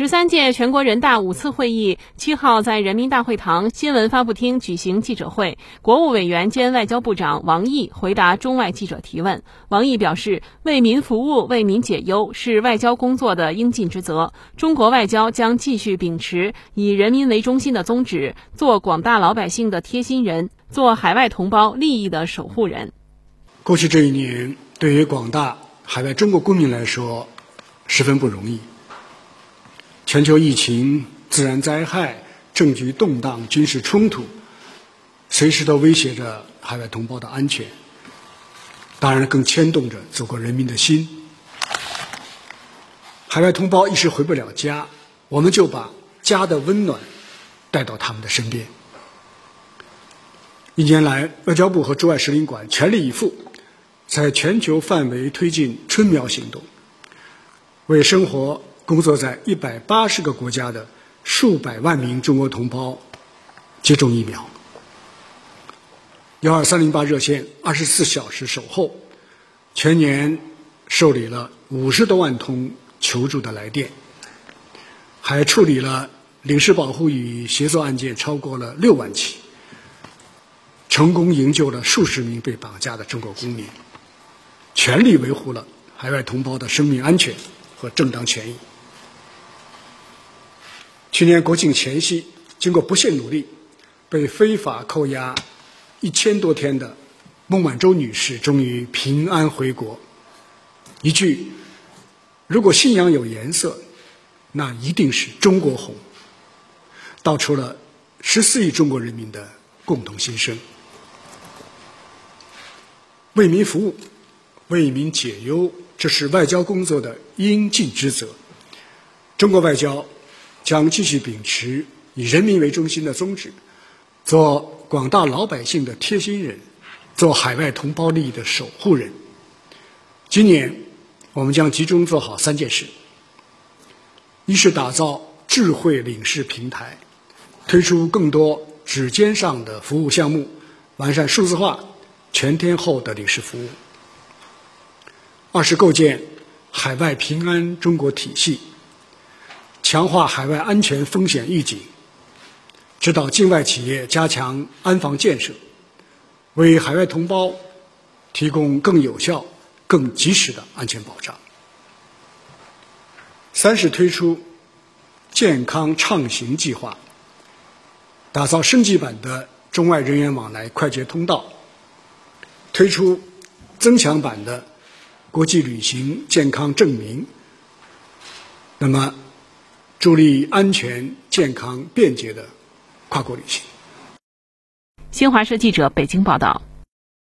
十三届全国人大五次会议七号在人民大会堂新闻发布厅举行记者会，国务委员兼外交部长王毅回答中外记者提问。王毅表示，为民服务、为民解忧是外交工作的应尽之责。中国外交将继续秉持以人民为中心的宗旨，做广大老百姓的贴心人，做海外同胞利益的守护人。过去这一年，对于广大海外中国公民来说，十分不容易。全球疫情、自然灾害、政局动荡、军事冲突，随时都威胁着海外同胞的安全。当然，更牵动着祖国人民的心。海外同胞一时回不了家，我们就把家的温暖带到他们的身边。一年来，外交部和驻外使领馆全力以赴，在全球范围推进“春苗”行动，为生活。工作在一百八十个国家的数百万名中国同胞接种疫苗。幺二三零八热线二十四小时守候，全年受理了五十多万通求助的来电，还处理了领事保护与协作案件超过了六万起，成功营救了数十名被绑架的中国公民，全力维护了海外同胞的生命安全和正当权益。去年国庆前夕，经过不懈努力，被非法扣押一千多天的孟晚舟女士终于平安回国。一句“如果信仰有颜色，那一定是中国红”，道出了十四亿中国人民的共同心声。为民服务，为民解忧，这是外交工作的应尽之责。中国外交。将继续秉持以人民为中心的宗旨，做广大老百姓的贴心人，做海外同胞利益的守护人。今年，我们将集中做好三件事：一是打造智慧领事平台，推出更多指尖上的服务项目，完善数字化全天候的领事服务；二是构建海外平安中国体系。强化海外安全风险预警，指导境外企业加强安防建设，为海外同胞提供更有效、更及时的安全保障。三是推出健康畅行计划，打造升级版的中外人员往来快捷通道，推出增强版的国际旅行健康证明。那么。助力安全、健康、便捷的跨国旅行。新华社记者北京报道。